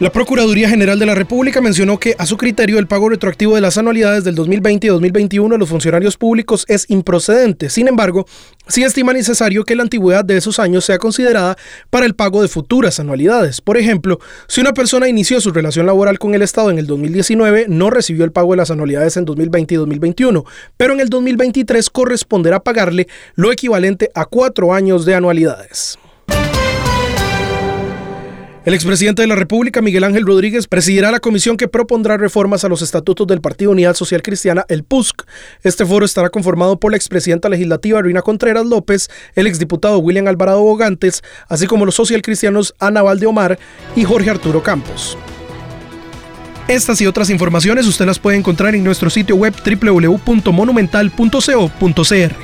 La Procuraduría General de la República mencionó que, a su criterio, el pago retroactivo de las anualidades del 2020 y 2021 de los funcionarios públicos es improcedente. Sin embargo, sí estima necesario que la antigüedad de esos años sea considerada para el pago de futuras anualidades. Por ejemplo, si una persona inició su relación laboral con el Estado en el 2019, no recibió el pago de las anualidades en 2020 y 2021, pero en el 2023 corresponderá pagarle lo equivalente a cuatro años de anualidades. El expresidente de la República, Miguel Ángel Rodríguez, presidirá la comisión que propondrá reformas a los estatutos del Partido Unidad Social Cristiana, el PUSC. Este foro estará conformado por la expresidenta legislativa Rina Contreras López, el exdiputado William Alvarado Bogantes, así como los socialcristianos Ana Omar y Jorge Arturo Campos. Estas y otras informaciones usted las puede encontrar en nuestro sitio web www.monumental.co.cr.